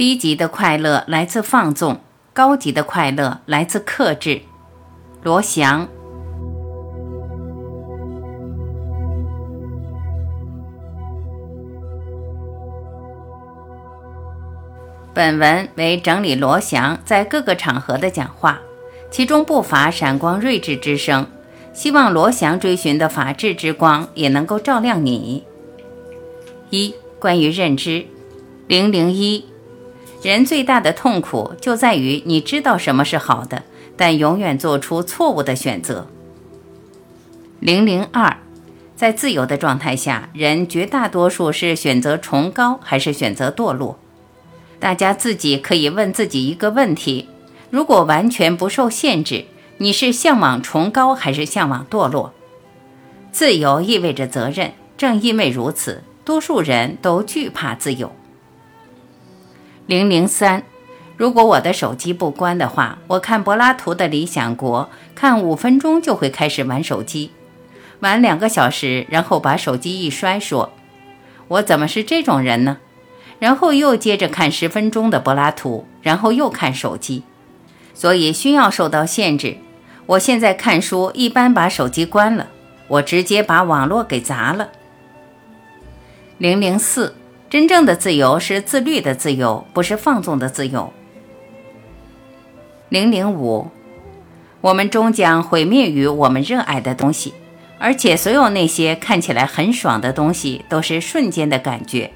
低级的快乐来自放纵，高级的快乐来自克制。罗翔。本文为整理罗翔在各个场合的讲话，其中不乏闪光睿智之声。希望罗翔追寻的法治之光也能够照亮你。一、关于认知，零零一，人最大的痛苦就在于你知道什么是好的，但永远做出错误的选择。零零二，在自由的状态下，人绝大多数是选择崇高还是选择堕落？大家自己可以问自己一个问题：如果完全不受限制。你是向往崇高还是向往堕落？自由意味着责任，正因为如此，多数人都惧怕自由。零零三，如果我的手机不关的话，我看柏拉图的《理想国》，看五分钟就会开始玩手机，玩两个小时，然后把手机一摔，说：“我怎么是这种人呢？”然后又接着看十分钟的柏拉图，然后又看手机，所以需要受到限制。我现在看书一般把手机关了，我直接把网络给砸了。零零四，真正的自由是自律的自由，不是放纵的自由。零零五，我们终将毁灭于我们热爱的东西，而且所有那些看起来很爽的东西都是瞬间的感觉，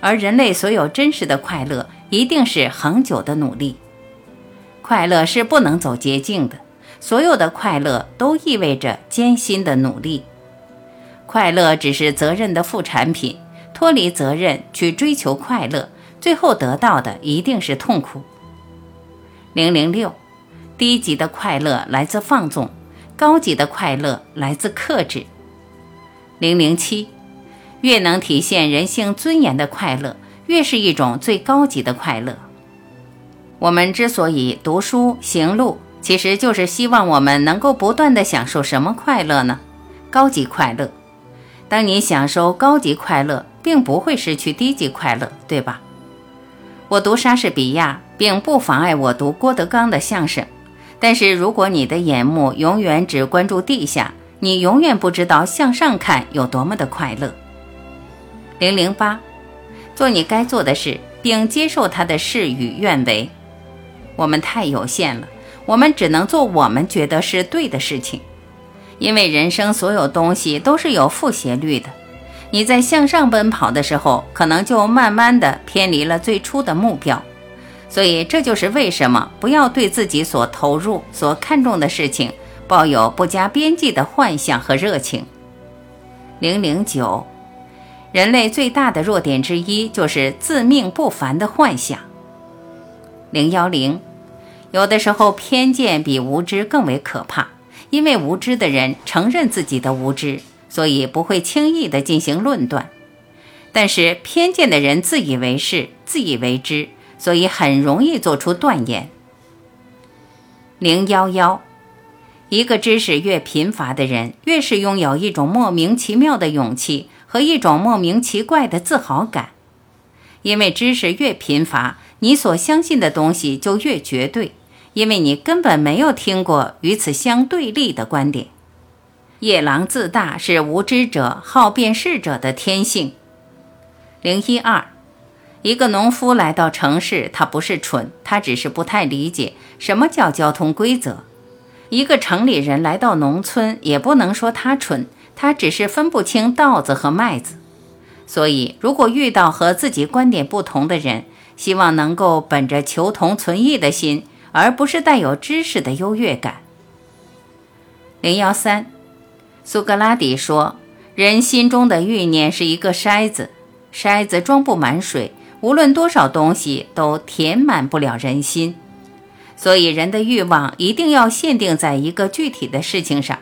而人类所有真实的快乐一定是恒久的努力。快乐是不能走捷径的。所有的快乐都意味着艰辛的努力，快乐只是责任的副产品。脱离责任去追求快乐，最后得到的一定是痛苦。零零六，低级的快乐来自放纵，高级的快乐来自克制。零零七，越能体现人性尊严的快乐，越是一种最高级的快乐。我们之所以读书行路。其实就是希望我们能够不断的享受什么快乐呢？高级快乐。当你享受高级快乐，并不会失去低级快乐，对吧？我读莎士比亚，并不妨碍我读郭德纲的相声。但是如果你的眼目永远只关注地下，你永远不知道向上看有多么的快乐。零零八，做你该做的事，并接受他的事与愿违。我们太有限了。我们只能做我们觉得是对的事情，因为人生所有东西都是有负斜率的。你在向上奔跑的时候，可能就慢慢的偏离了最初的目标。所以这就是为什么不要对自己所投入、所看重的事情抱有不加边际的幻想和热情。零零九，人类最大的弱点之一就是自命不凡的幻想。零幺零。有的时候，偏见比无知更为可怕，因为无知的人承认自己的无知，所以不会轻易地进行论断；但是偏见的人自以为是、自以为知，所以很容易做出断言。零幺幺，一个知识越贫乏的人，越是拥有一种莫名其妙的勇气和一种莫名奇怪的自豪感，因为知识越贫乏，你所相信的东西就越绝对。因为你根本没有听过与此相对立的观点。夜郎自大是无知者好辨识者的天性。零一二，一个农夫来到城市，他不是蠢，他只是不太理解什么叫交通规则。一个城里人来到农村，也不能说他蠢，他只是分不清稻子和麦子。所以，如果遇到和自己观点不同的人，希望能够本着求同存异的心。而不是带有知识的优越感。零幺三，苏格拉底说：“人心中的欲念是一个筛子，筛子装不满水，无论多少东西都填满不了人心。所以，人的欲望一定要限定在一个具体的事情上，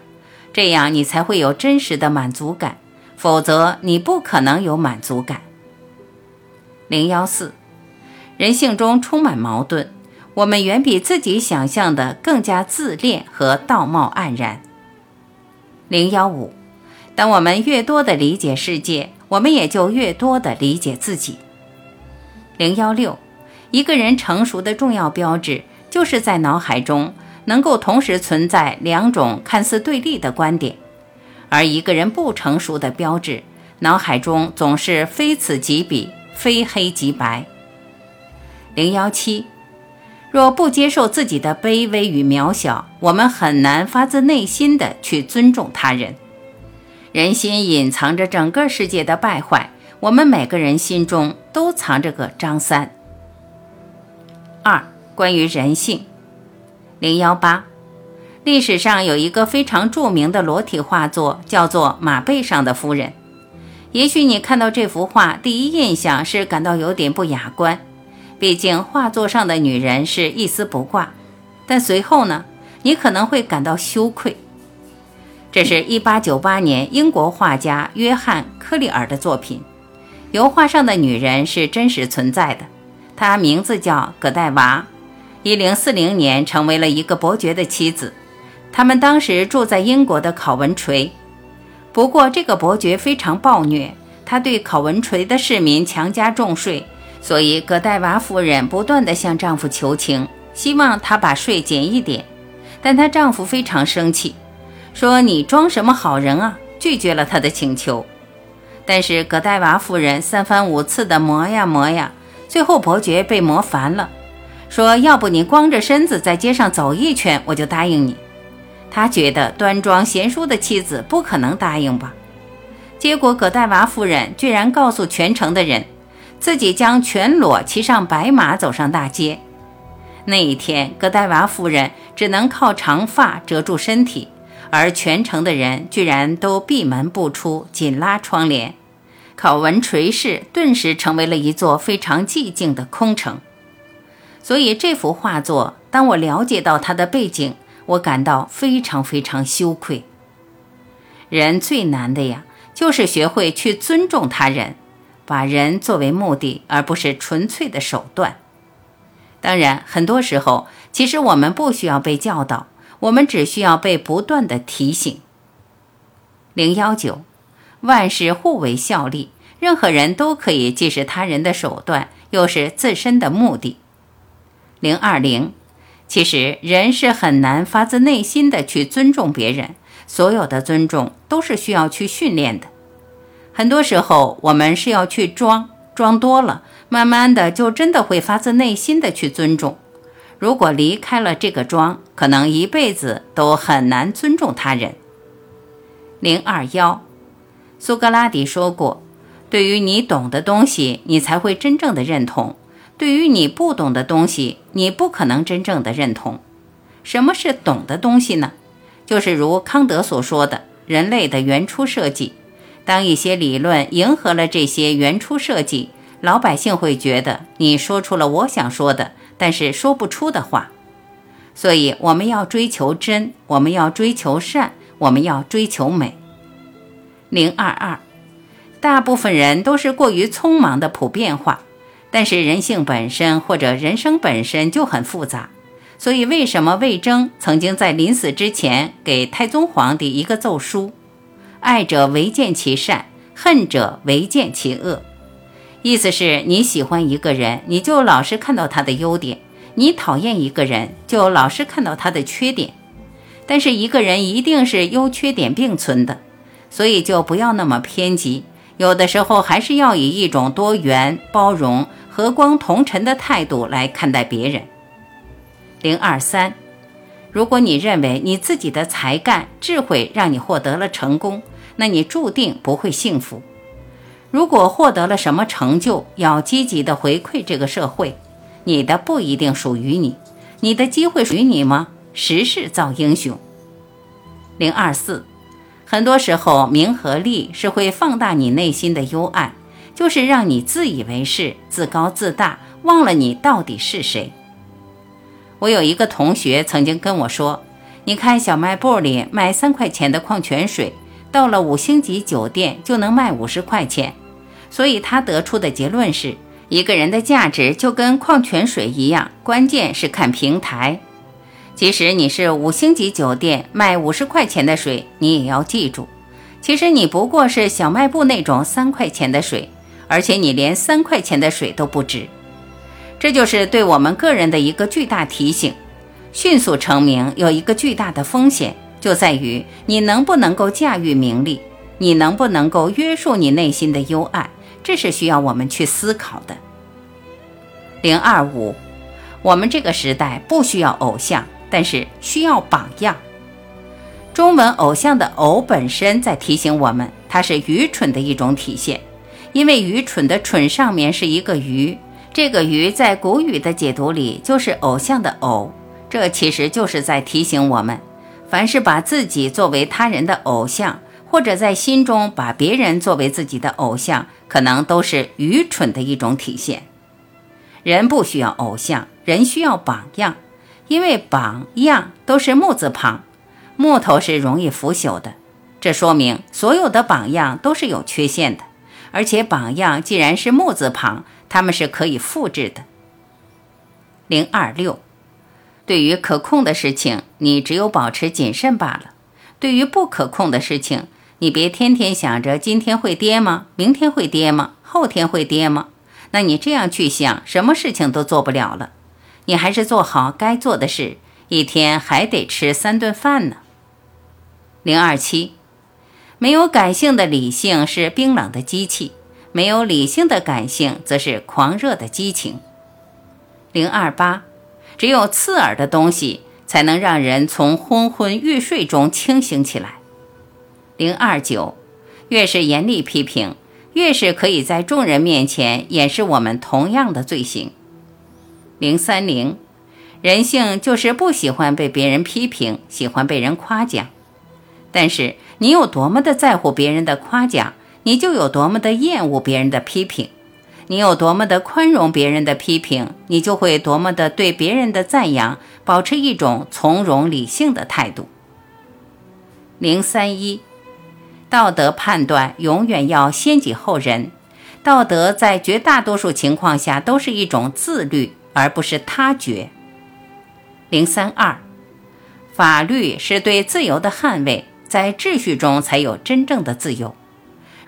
这样你才会有真实的满足感，否则你不可能有满足感。”零幺四，人性中充满矛盾。我们远比自己想象的更加自恋和道貌岸然。零幺五，当我们越多的理解世界，我们也就越多的理解自己。零幺六，一个人成熟的重要标志，就是在脑海中能够同时存在两种看似对立的观点；而一个人不成熟的标志，脑海中总是非此即彼，非黑即白。零幺七，若不接受自己的卑微与渺小，我们很难发自内心的去尊重他人。人心隐藏着整个世界的败坏，我们每个人心中都藏着个张三。二、关于人性，零幺八，历史上有一个非常著名的裸体画作，叫做《马背上的夫人》。也许你看到这幅画，第一印象是感到有点不雅观，毕竟画作上的女人是一丝不挂。但随后呢，你可能会感到羞愧。这是一八九八年英国画家约翰·科里尔的作品。油画上的女人是真实存在的，她名字叫葛黛娃，一零四零年成为了一个伯爵的妻子。他们当时住在英国的考文垂。不过，这个伯爵非常暴虐，他对考文垂的市民强加重税，所以葛黛娃夫人不断地向丈夫求情，希望他把税减一点。但她丈夫非常生气。说你装什么好人啊？拒绝了他的请求。但是葛黛娃夫人三番五次的磨呀磨呀，最后伯爵被磨烦了，说要不你光着身子在街上走一圈，我就答应你。他觉得端庄贤淑的妻子不可能答应吧？结果葛黛娃夫人居然告诉全城的人，自己将全裸骑上白马走上大街。那一天，戈黛娃夫人只能靠长发遮住身体。而全城的人居然都闭门不出，紧拉窗帘。考文垂市顿时成为了一座非常寂静的空城。所以这幅画作，当我了解到它的背景，我感到非常非常羞愧。人最难的呀，就是学会去尊重他人，把人作为目的，而不是纯粹的手段。当然，很多时候，其实我们不需要被教导。我们只需要被不断的提醒。零幺九，万事互为效力，任何人都可以既是他人的手段，又是自身的目的。零二零，其实人是很难发自内心的去尊重别人，所有的尊重都是需要去训练的。很多时候，我们是要去装，装多了，慢慢的就真的会发自内心的去尊重。如果离开了这个装，可能一辈子都很难尊重他人。零二幺，苏格拉底说过：“对于你懂的东西，你才会真正的认同；对于你不懂的东西，你不可能真正的认同。”什么是懂的东西呢？就是如康德所说的，人类的原初设计。当一些理论迎合了这些原初设计，老百姓会觉得你说出了我想说的。但是说不出的话，所以我们要追求真，我们要追求善，我们要追求美。零二二，大部分人都是过于匆忙的普遍化，但是人性本身或者人生本身就很复杂，所以为什么魏征曾经在临死之前给太宗皇帝一个奏书：爱者唯见其善，恨者唯见其恶。意思是你喜欢一个人，你就老是看到他的优点；你讨厌一个人，就老是看到他的缺点。但是一个人一定是优缺点并存的，所以就不要那么偏激。有的时候还是要以一种多元、包容、和光同尘的态度来看待别人。零二三，如果你认为你自己的才干、智慧让你获得了成功，那你注定不会幸福。如果获得了什么成就，要积极的回馈这个社会。你的不一定属于你，你的机会属于你吗？时势造英雄。零二四，很多时候名和利是会放大你内心的幽暗，就是让你自以为是、自高自大，忘了你到底是谁。我有一个同学曾经跟我说：“你看小卖部里卖三块钱的矿泉水。”到了五星级酒店就能卖五十块钱，所以他得出的结论是：一个人的价值就跟矿泉水一样，关键是看平台。即使你是五星级酒店卖五十块钱的水，你也要记住，其实你不过是小卖部那种三块钱的水，而且你连三块钱的水都不值。这就是对我们个人的一个巨大提醒。迅速成名有一个巨大的风险，就在于你能不能够驾驭名利，你能不能够约束你内心的幽暗，这是需要我们去思考的。零二五，我们这个时代不需要偶像，但是需要榜样。中文偶像的“偶”本身在提醒我们，它是愚蠢的一种体现，因为愚蠢的“蠢”上面是一个“鱼”，这个“鱼”在古语的解读里就是偶像的“偶”，这其实就是在提醒我们，凡是把自己作为他人的偶像，或者在心中把别人作为自己的偶像，可能都是愚蠢的一种体现。人不需要偶像，人需要榜样，因为榜样都是木字旁。木头是容易腐朽的，这说明所有的榜样都是有缺陷的。而且榜样既然是木字旁，它们是可以复制的。零二六，对于可控的事情，你只有保持谨慎罢了；对于不可控的事情，你别天天想着今天会跌吗？明天会跌吗？后天会跌吗？那你这样去想，什么事情都做不了了。你还是做好该做的事，一天还得吃三顿饭呢。零二七，没有感性的理性是冰冷的机器，没有理性的感性则是狂热的激情。零二八，只有刺耳的东西才能让人从昏昏欲睡中清醒起来。零二九，越是严厉批评，越是可以在众人面前掩饰我们同样的罪行。零三零，人性就是不喜欢被别人批评，喜欢被人夸奖。但是你有多么的在乎别人的夸奖，你就有多么的厌恶别人的批评；你有多么的宽容别人的批评，你就会多么的对别人的赞扬保持一种从容理性的态度。零三一，道德判断永远要先己后人，道德在绝大多数情况下都是一种自律，而不是他觉。零三二，法律是对自由的捍卫。在秩序中才有真正的自由。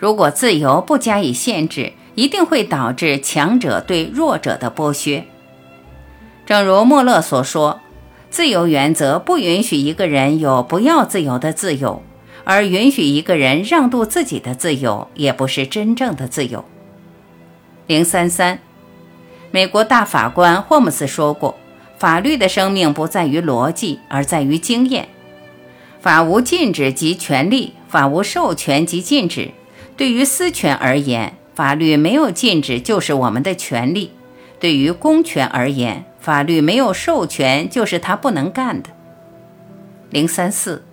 如果自由不加以限制，一定会导致强者对弱者的剥削。正如莫勒所说，自由原则不允许一个人有不要自由的自由，而允许一个人让渡自己的自由，也不是真正的自由。零三三，美国大法官霍姆斯说过：“法律的生命不在于逻辑，而在于经验。”法无禁止即权利，法无授权即禁止。对于私权而言，法律没有禁止就是我们的权利；对于公权而言，法律没有授权就是他不能干的。零三四，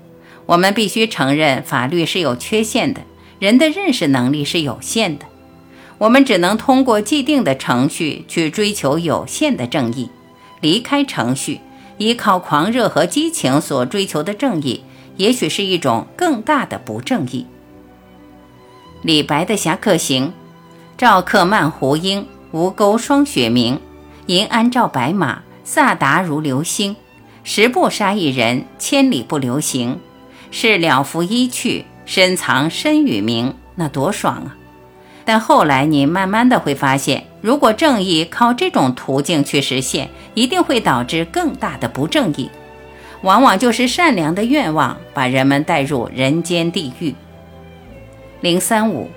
我们必须承认法律是有缺陷的，人的认识能力是有限的，我们只能通过既定的程序去追求有限的正义，离开程序，依靠狂热和激情所追求的正义。也许是一种更大的不正义。李白的《侠客行》：“赵客漫胡缨，吴钩霜雪明。银鞍照白马，飒沓如流星。十步杀一人，千里不留行。事了拂衣去，深藏身与名。”那多爽啊！但后来你慢慢的会发现，如果正义靠这种途径去实现，一定会导致更大的不正义。往往就是善良的愿望把人们带入人间地狱。零三五，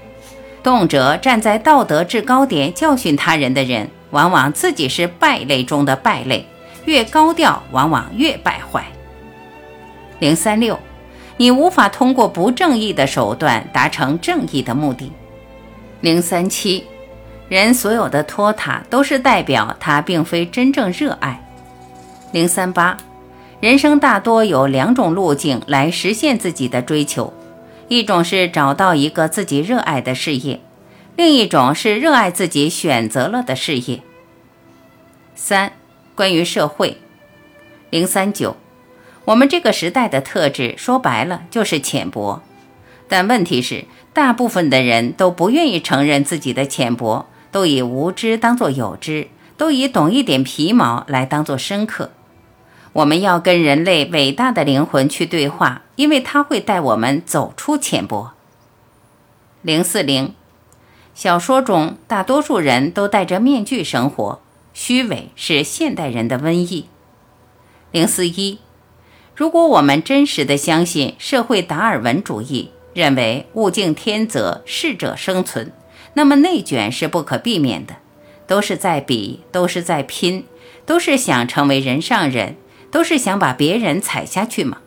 动辄站在道德制高点教训他人的人，往往自己是败类中的败类，越高调往往越败坏。零三六，你无法通过不正义的手段达成正义的目的。零三七，人所有的拖沓都是代表他并非真正热爱。零三八。人生大多有两种路径来实现自己的追求，一种是找到一个自己热爱的事业，另一种是热爱自己选择了的事业。三、关于社会，零三九，我们这个时代的特质说白了就是浅薄，但问题是，大部分的人都不愿意承认自己的浅薄，都以无知当做有知，都以懂一点皮毛来当做深刻。我们要跟人类伟大的灵魂去对话，因为它会带我们走出浅薄。零四零，小说中大多数人都戴着面具生活，虚伪是现代人的瘟疫。零四一，如果我们真实的相信社会达尔文主义，认为物竞天择，适者生存，那么内卷是不可避免的，都是在比，都是在拼，都是想成为人上人，都是想把别人踩下去吗？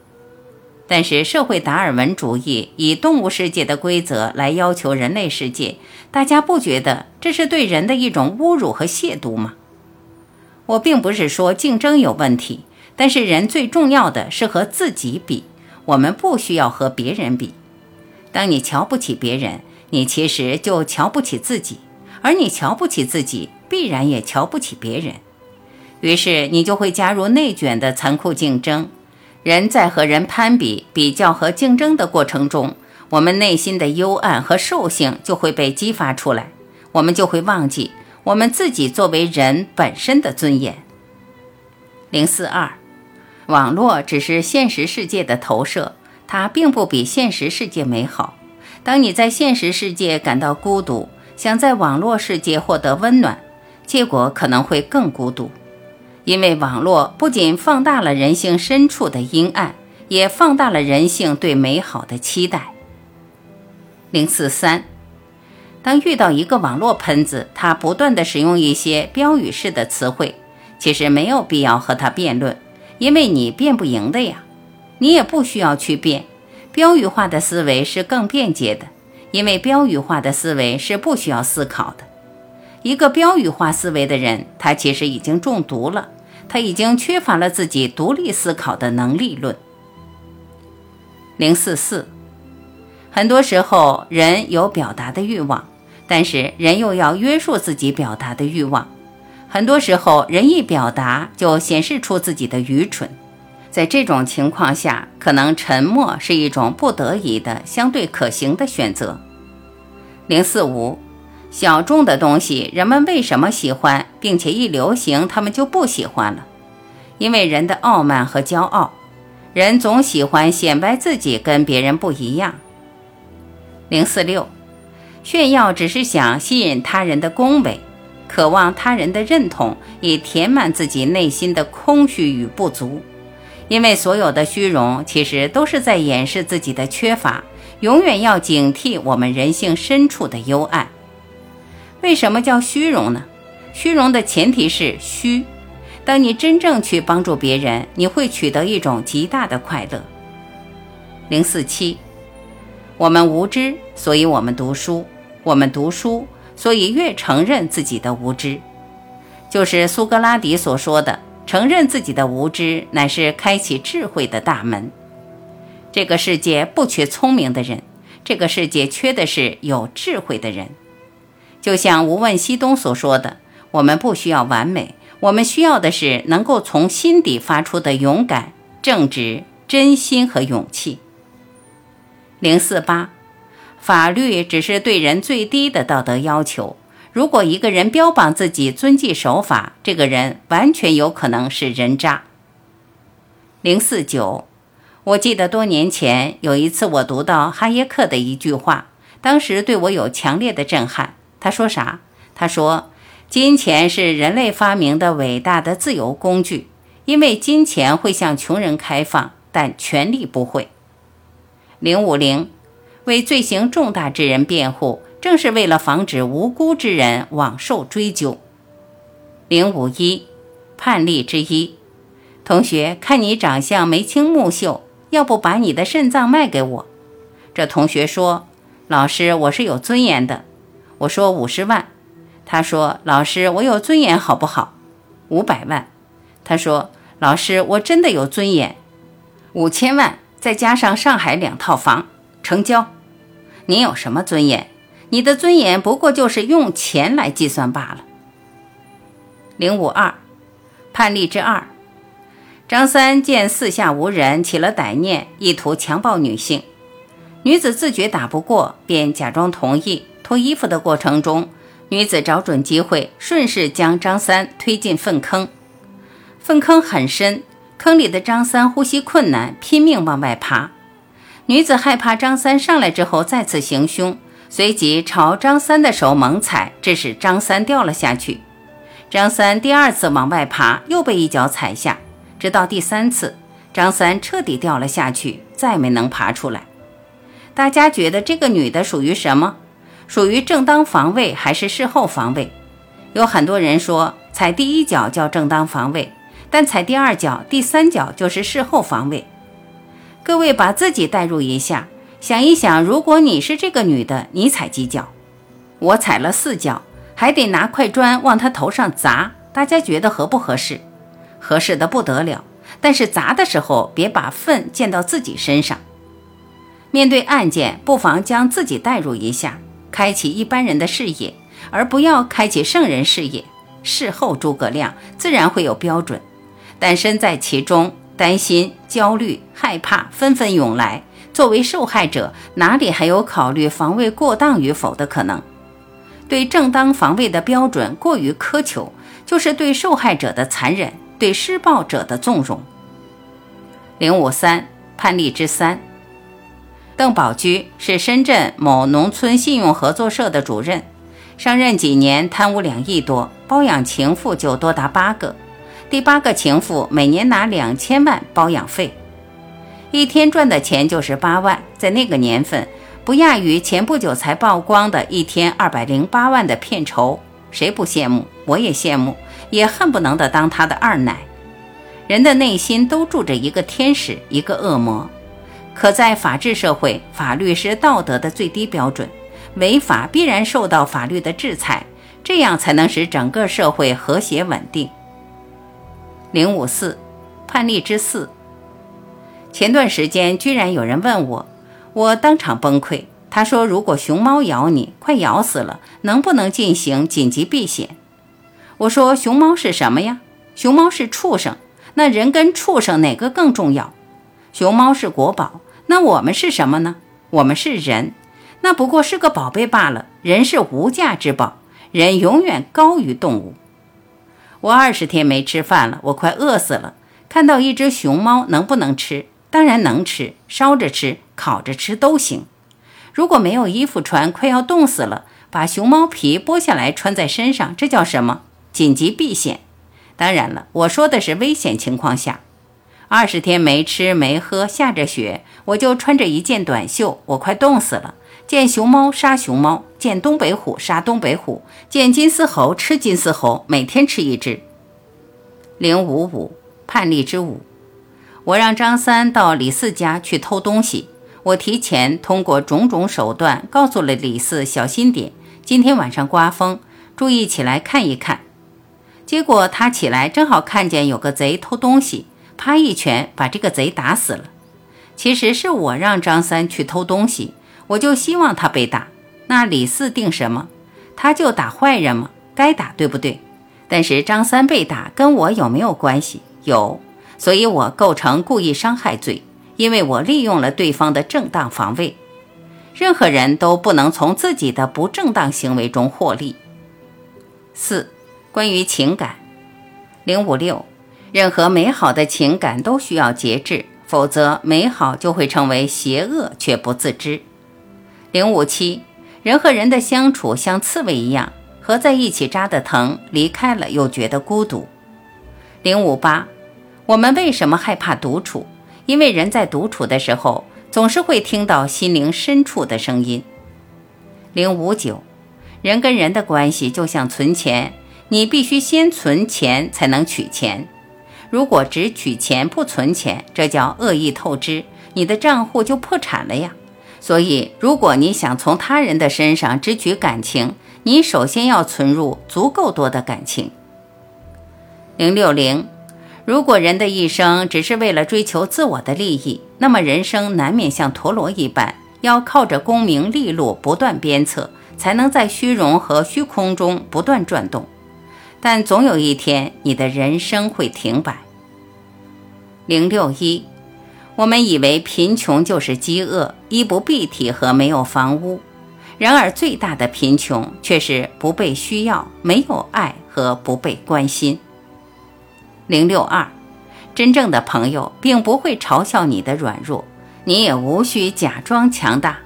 但是社会达尔文主义以动物世界的规则来要求人类世界，大家不觉得这是对人的一种侮辱和亵渎吗？我并不是说竞争有问题，但是人最重要的是和自己比，我们不需要和别人比。当你瞧不起别人，你其实就瞧不起自己，而你瞧不起自己，必然也瞧不起别人，于是你就会加入内卷的残酷竞争。人在和人攀比、比较和竞争的过程中，我们内心的幽暗和兽性就会被激发出来，我们就会忘记我们自己作为人本身的尊严。零四二，网络只是现实世界的投射，它并不比现实世界美好。当你在现实世界感到孤独，想在网络世界获得温暖，结果可能会更孤独。因为网络不仅放大了人性深处的阴暗，也放大了人性对美好的期待。零四三，当遇到一个网络喷子，他不断的使用一些标语式的词汇，其实没有必要和他辩论，因为你辩不赢的呀，你也不需要去辩。标语化的思维是更便捷的，因为标语化的思维是不需要思考的。一个标语化思维的人，他其实已经中毒了，他已经缺乏了自己独立思考的能力论。零四四，很多时候人有表达的欲望，但是人又要约束自己表达的欲望。很多时候人一表达就显示出自己的愚蠢，在这种情况下，可能沉默是一种不得已的相对可行的选择。零四五。小众的东西，人们为什么喜欢，并且一流行，他们就不喜欢了？因为人的傲慢和骄傲，人总喜欢显摆自己跟别人不一样。零四六，炫耀只是想吸引他人的恭维，渴望他人的认同，以填满自己内心的空虚与不足。因为所有的虚荣，其实都是在掩饰自己的缺乏。永远要警惕我们人性深处的幽暗。为什么叫虚荣呢？虚荣的前提是虚。当你真正去帮助别人，你会取得一种极大的快乐。零四七，我们无知，所以我们读书；我们读书，所以越承认自己的无知。就是苏格拉底所说的，承认自己的无知，乃是开启智慧的大门。这个世界不缺聪明的人，这个世界缺的是有智慧的人。就像无问西东所说的，我们不需要完美，我们需要的是能够从心底发出的勇敢、正直、真心和勇气。零四八，法律只是对人最低的道德要求。如果一个人标榜自己遵纪守法，这个人完全有可能是人渣。零四九，我记得多年前有一次我读到哈耶克的一句话，当时对我有强烈的震撼。他说啥？他说，金钱是人类发明的伟大的自由工具，因为金钱会向穷人开放，但权力不会。零五零，为罪行重大之人辩护，正是为了防止无辜之人枉受追究。零五一，判例之一，同学，看你长相眉清目秀，要不把你的肾脏卖给我？这同学说，老师，我是有尊严的。我说五十万，他说老师我有尊严好不好？五百万，他说老师我真的有尊严，五千万再加上上海两套房，成交。你有什么尊严？你的尊严不过就是用钱来计算罢了。零五二，判例之二，张三见四下无人，起了歹念，意图强暴女性，女子自觉打不过，便假装同意。脱衣服的过程中，女子找准机会，顺势将张三推进粪坑。粪坑很深，坑里的张三呼吸困难，拼命往外爬。女子害怕张三上来之后再次行凶，随即朝张三的手猛踩，致使张三掉了下去。张三第二次往外爬，又被一脚踩下，直到第三次，张三彻底掉了下去，再没能爬出来。大家觉得这个女的属于什么？属于正当防卫还是事后防卫？有很多人说踩第一脚叫正当防卫，但踩第二脚、第三脚就是事后防卫。各位把自己代入一下，想一想，如果你是这个女的，你踩几脚？我踩了四脚，还得拿块砖往她头上砸。大家觉得合不合适？合适的不得了。但是砸的时候别把粪溅到自己身上。面对案件，不妨将自己代入一下，开启一般人的视野，而不要开启圣人视野。事后诸葛亮自然会有标准，但身在其中。担心、焦虑、害怕纷纷涌来，作为受害者，哪里还有考虑防卫过当与否的可能？对正当防卫的标准过于苛求，就是对受害者的残忍，对施暴者的纵容。零五三判例之三，邓宝驹是深圳某农村信用合作社的主任，上任几年贪污两亿多，包养情妇就多达八个。第八个情妇每年拿两千万包养费，一天赚的钱就是八万，在那个年份不亚于前不久才曝光的一天二百零八万的片酬，谁不羡慕？我也羡慕，也恨不能的当他的二奶。人的内心都住着一个天使，一个恶魔。可在法治社会，法律是道德的最低标准，违法必然受到法律的制裁，这样才能使整个社会和谐稳定。零五四，判例之四。前段时间居然有人问我，我当场崩溃。他说：“如果熊猫咬你，快咬死了，能不能进行紧急避险？”我说：“熊猫是什么呀？熊猫是畜生，那人跟畜生哪个更重要？熊猫是国宝，那我们是什么呢？我们是人，那不过是个宝贝罢了。人是无价之宝，人永远高于动物。”我二十天没吃饭了，我快饿死了。看到一只熊猫，能不能吃？当然能吃，烧着吃、烤着吃都行。如果没有衣服穿，快要冻死了，把熊猫皮剥下来穿在身上，这叫什么？紧急避险。当然了，我说的是危险情况下。二十天没吃没喝，下着雪，我就穿着一件短袖，我快冻死了。见熊猫杀熊猫，见东北虎杀东北虎，见金丝猴吃金丝猴，每天吃一只。零五五叛逆之五，我让张三到李四家去偷东西，我提前通过种种手段告诉了李四小心点，今天晚上刮风，注意起来看一看。结果他起来正好看见有个贼偷东西，啪一拳把这个贼打死了。其实是我让张三去偷东西。我就希望他被打，那李四定什么？他就打坏人吗？该打，对不对？但是张三被打跟我有没有关系？有，所以我构成故意伤害罪，因为我利用了对方的正当防卫。任何人都不能从自己的不正当行为中获利。四、关于情感，零五六，任何美好的情感都需要节制，否则美好就会成为邪恶却不自知。零五七，人和人的相处像刺猬一样，合在一起扎的疼，离开了又觉得孤独。零五八，我们为什么害怕独处？因为人在独处的时候，总是会听到心灵深处的声音。零五九，人跟人的关系就像存钱，你必须先存钱才能取钱。如果只取钱不存钱，这叫恶意透支，你的账户就破产了呀。所以，如果你想从他人的身上支取感情，你首先要存入足够多的感情。零六零，如果人的一生只是为了追求自我的利益，那么人生难免像陀螺一般，要靠着功名利禄不断鞭策，才能在虚荣和虚空中不断转动。但总有一天，你的人生会停摆。零六一。我们以为贫穷就是饥饿、衣不蔽体和没有房屋，然而最大的贫穷却是不被需要、没有爱和不被关心。零六二，真正的朋友并不会嘲笑你的软弱，你也无需假装强大。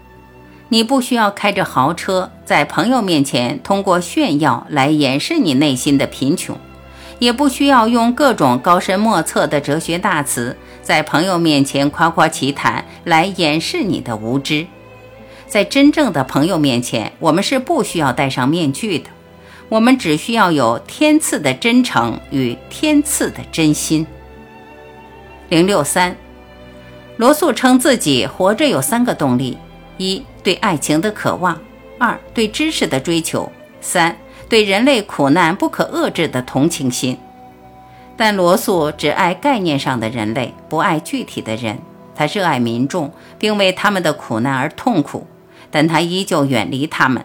你不需要开着豪车，在朋友面前通过炫耀来掩饰你内心的贫穷，也不需要用各种高深莫测的哲学大词，在朋友面前夸夸其谈来掩饰你的无知。在真正的朋友面前，我们是不需要戴上面具的，我们只需要有天赐的真诚与天赐的真心。零六三，罗素称自己活着有三个动力：一。对爱情的渴望，二对知识的追求，三对人类苦难不可遏制的同情心。但罗素只爱概念上的人类，不爱具体的人。他热爱民众，并为他们的苦难而痛苦，但他依旧远离他们。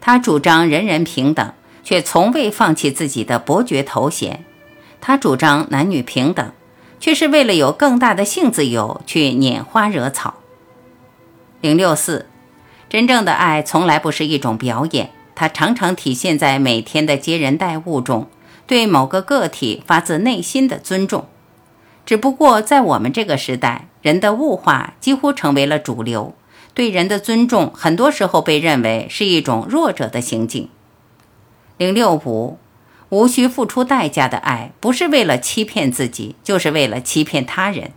他主张人人平等，却从未放弃自己的伯爵头衔。他主张男女平等，却是为了有更大的性自由去拈花惹草。零六四，真正的爱从来不是一种表演，它常常体现在每天的接人待物中，对某个个体发自内心的尊重。只不过在我们这个时代，人的物化几乎成为了主流，对人的尊重很多时候被认为是一种弱者的行径。零六五，无需付出代价的爱，不是为了欺骗自己，就是为了欺骗他人。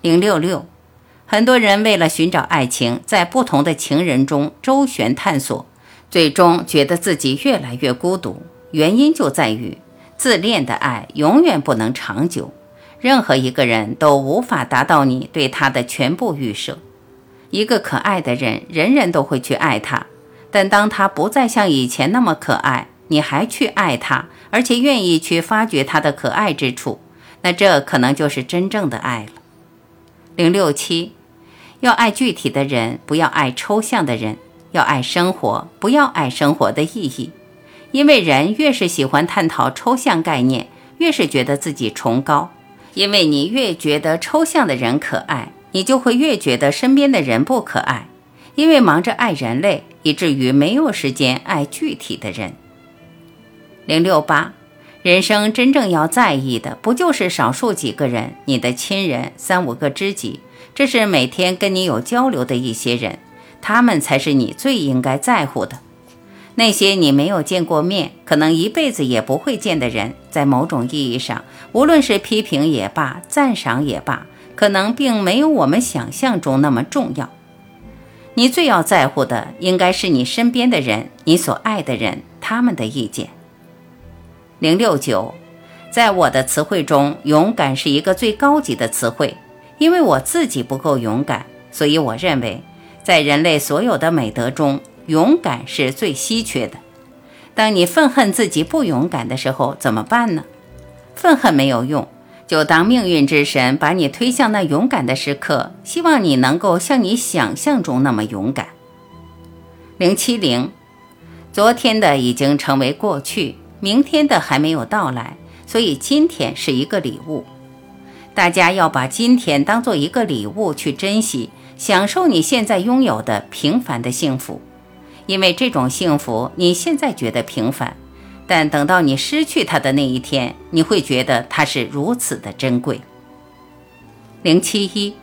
零六六。很多人为了寻找爱情，在不同的情人中周旋探索，最终觉得自己越来越孤独。原因就在于自恋的爱永远不能长久，任何一个人都无法达到你对他的全部预设。一个可爱的人，人人都会去爱他，但当他不再像以前那么可爱，你还去爱他，而且愿意去发掘他的可爱之处，那这可能就是真正的爱了。零六七。要爱具体的人，不要爱抽象的人；要爱生活，不要爱生活的意义。因为人越是喜欢探讨抽象概念，越是觉得自己崇高。因为你越觉得抽象的人可爱，你就会越觉得身边的人不可爱。因为忙着爱人类，以至于没有时间爱具体的人。零六八，人生真正要在意的，不就是少数几个人，你的亲人，三五个知己。这是每天跟你有交流的一些人，他们才是你最应该在乎的。那些你没有见过面，可能一辈子也不会见的人，在某种意义上，无论是批评也罢，赞赏也罢，可能并没有我们想象中那么重要。你最要在乎的，应该是你身边的人，你所爱的人，他们的意见。零六九，在我的词汇中，勇敢是一个最高级的词汇。因为我自己不够勇敢，所以我认为，在人类所有的美德中，勇敢是最稀缺的。当你愤恨自己不勇敢的时候，怎么办呢？愤恨没有用，就当命运之神把你推向那勇敢的时刻，希望你能够像你想象中那么勇敢。零七零，昨天的已经成为过去，明天的还没有到来，所以今天是一个礼物。大家要把今天当做一个礼物去珍惜，享受你现在拥有的平凡的幸福，因为这种幸福你现在觉得平凡，但等到你失去它的那一天，你会觉得它是如此的珍贵。零七一，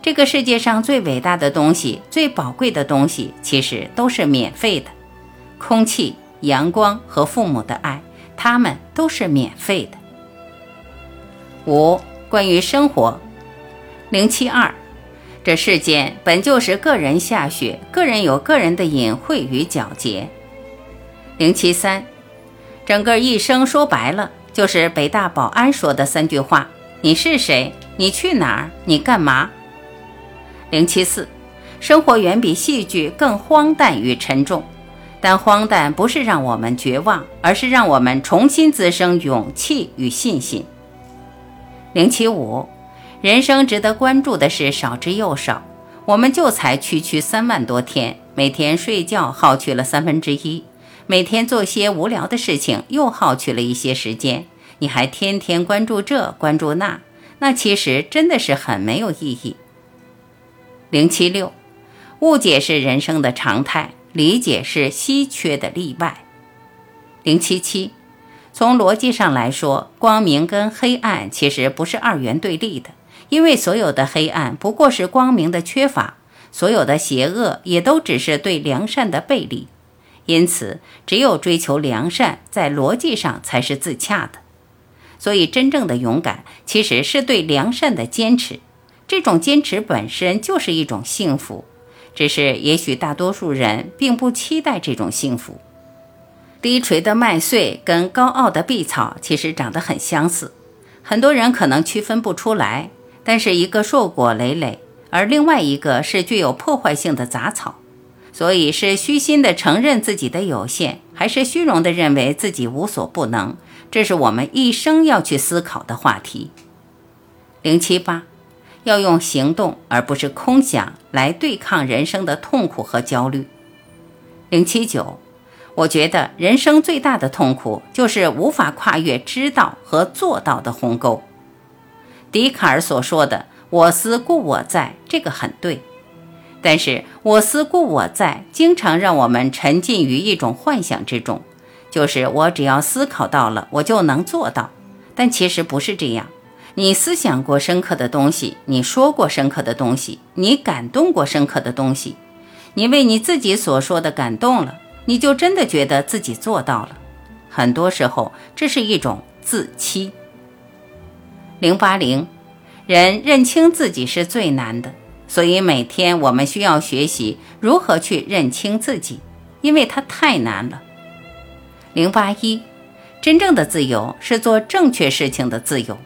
这个世界上最伟大的东西、最宝贵的东西，其实都是免费的，空气、阳光和父母的爱，它们都是免费的。五。关于生活，零七二，这世间本就是个人下雪，个人有个人的隐晦与皎洁。零七三，整个一生说白了就是北大保安说的三句话：你是谁？你去哪儿？你干嘛？零七四，生活远比戏剧更荒诞与沉重，但荒诞不是让我们绝望，而是让我们重新滋生勇气与信心。零七五，人生值得关注的事少之又少。我们就才区区三万多天，每天睡觉耗去了三分之一，每天做些无聊的事情又耗去了一些时间。你还天天关注这关注那，那其实真的是很没有意义。零七六，误解是人生的常态，理解是稀缺的例外。零七七。从逻辑上来说，光明跟黑暗其实不是二元对立的，因为所有的黑暗不过是光明的缺乏，所有的邪恶也都只是对良善的背离。因此，只有追求良善，在逻辑上才是自洽的。所以，真正的勇敢其实是对良善的坚持。这种坚持本身就是一种幸福，只是也许大多数人并不期待这种幸福。低垂的麦穗跟高傲的碧草其实长得很相似，很多人可能区分不出来。但是一个硕果累累，而另外一个是具有破坏性的杂草。所以是虚心的承认自己的有限，还是虚荣的认为自己无所不能？这是我们一生要去思考的话题。零七八，要用行动而不是空想来对抗人生的痛苦和焦虑。零七九，我觉得人生最大的痛苦就是无法跨越知道和做到的鸿沟。笛卡尔所说的“我思故我在”这个很对。但是“我思故我在”经常让我们沉浸于一种幻想之中，就是我只要思考到了，我就能做到。但其实不是这样。你思想过深刻的东西，你说过深刻的东西，你感动过深刻的东西，你为你自己所说的感动了，你就真的觉得自己做到了。很多时候，这是一种自欺。零八零，人认清自己是最难的。所以每天我们需要学习如何去认清自己，因为它太难了。零八一，真正的自由是做正确事情的自由。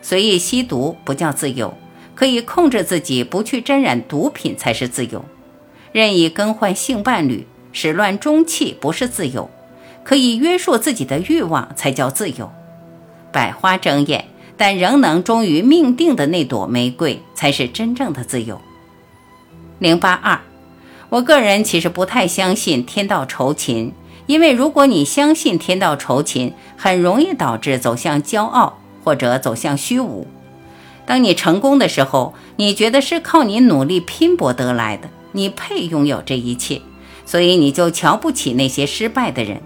随意吸毒不叫自由，可以控制自己不去沾染毒品才是自由。任意更换性伴侣，始乱终弃不是自由，可以约束自己的欲望才叫自由。百花争艳。但仍能忠于命定的那朵玫瑰，才是真正的自由。零八二，我个人其实不太相信天道酬勤，因为如果你相信天道酬勤，很容易导致走向骄傲或者走向虚无。当你成功的时候，你觉得是靠你努力拼搏得来的，你配拥有这一切，所以你就瞧不起那些失败的人。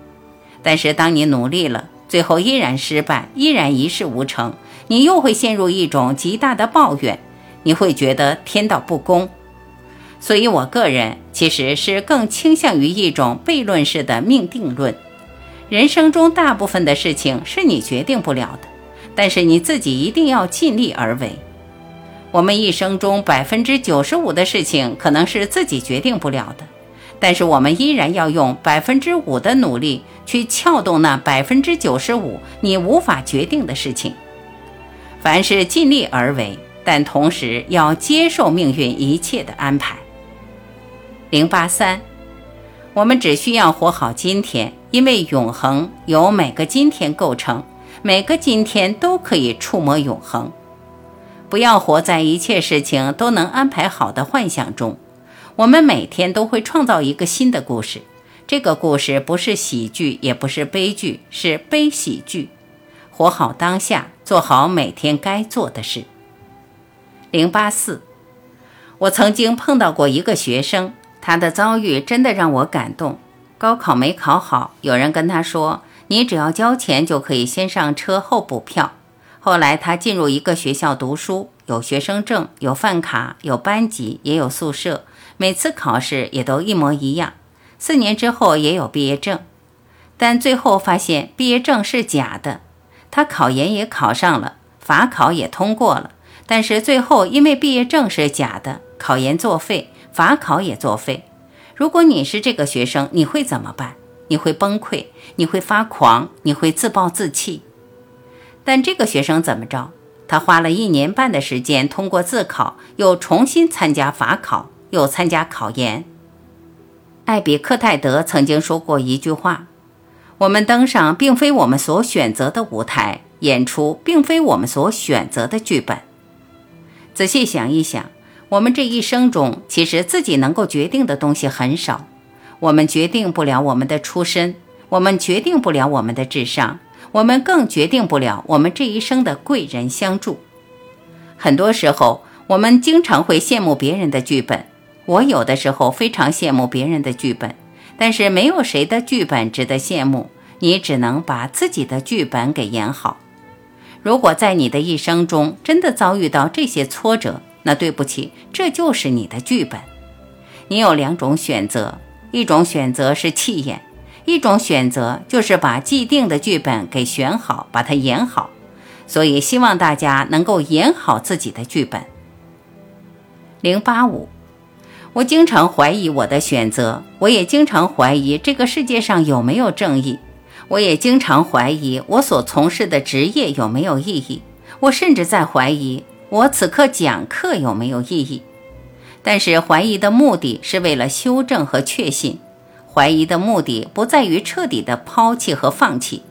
但是当你努力了，最后依然失败，依然一事无成。你又会陷入一种极大的抱怨，你会觉得天道不公，所以我个人其实是更倾向于一种悖论式的命定论。人生中大部分的事情是你决定不了的，但是你自己一定要尽力而为。我们一生中百分之九十五的事情可能是自己决定不了的，但是我们依然要用百分之五的努力去撬动那百分之九十五你无法决定的事情。凡事尽力而为，但同时要接受命运一切的安排。零八三，我们只需要活好今天，因为永恒由每个今天构成，每个今天都可以触摸永恒。不要活在一切事情都能安排好的幻想中。我们每天都会创造一个新的故事，这个故事不是喜剧，也不是悲剧，是悲喜剧。活好当下，做好每天该做的事。零八四，我曾经碰到过一个学生，他的遭遇真的让我感动。高考没考好，有人跟他说：“你只要交钱就可以先上车后补票。”后来他进入一个学校读书，有学生证，有饭卡，有班级，也有宿舍，每次考试也都一模一样。四年之后也有毕业证，但最后发现毕业证是假的。他考研也考上了，法考也通过了，但是最后因为毕业证是假的，考研作废，法考也作废。如果你是这个学生，你会怎么办？你会崩溃，你会发狂，你会自暴自弃。但这个学生怎么着？他花了一年半的时间通过自考，又重新参加法考，又参加考研。艾比克泰德曾经说过一句话。我们登上并非我们所选择的舞台，演出并非我们所选择的剧本。仔细想一想，我们这一生中，其实自己能够决定的东西很少。我们决定不了我们的出身，我们决定不了我们的智商，我们更决定不了我们这一生的贵人相助。很多时候，我们经常会羡慕别人的剧本。我有的时候非常羡慕别人的剧本。但是没有谁的剧本值得羡慕，你只能把自己的剧本给演好。如果在你的一生中真的遭遇到这些挫折，那对不起，这就是你的剧本。你有两种选择，一种选择是弃演，一种选择就是把既定的剧本给选好，把它演好。所以希望大家能够演好自己的剧本。零八五，我经常怀疑我的选择，我也经常怀疑这个世界上有没有正义，我也经常怀疑我所从事的职业有没有意义，我甚至在怀疑我此刻讲课有没有意义。但是怀疑的目的是为了修正和确信，怀疑的目的不在于彻底的抛弃和放弃。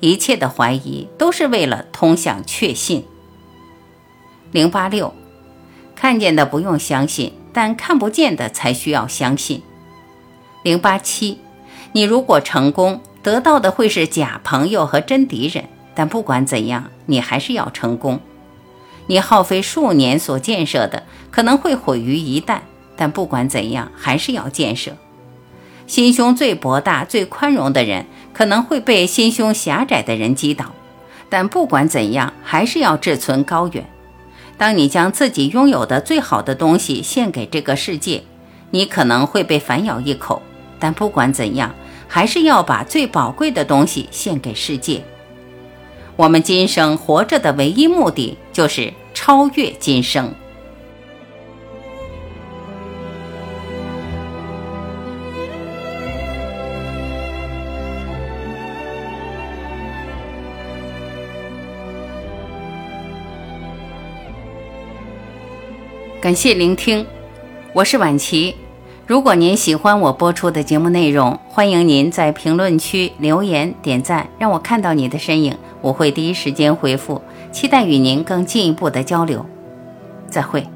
一切的怀疑都是为了通向确信。零八六，看见的不用相信，但看不见的才需要相信。零八七，你如果成功，得到的会是假朋友和真敌人，但不管怎样，你还是要成功。你耗费数年所建设的，可能会毁于一旦，但不管怎样，还是要建设。心胸最博大、最宽容的人。可能会被心胸狭窄的人击倒，但不管怎样，还是要志存高远。当你将自己拥有的最好的东西献给这个世界，你可能会被反咬一口，但不管怎样，还是要把最宝贵的东西献给世界。我们今生活着的唯一目的，就是超越今生。感谢聆听，我是婉琪。如果您喜欢我播出的节目内容，欢迎您在评论区留言点赞，让我看到你的身影，我会第一时间回复。期待与您更进一步的交流。再会。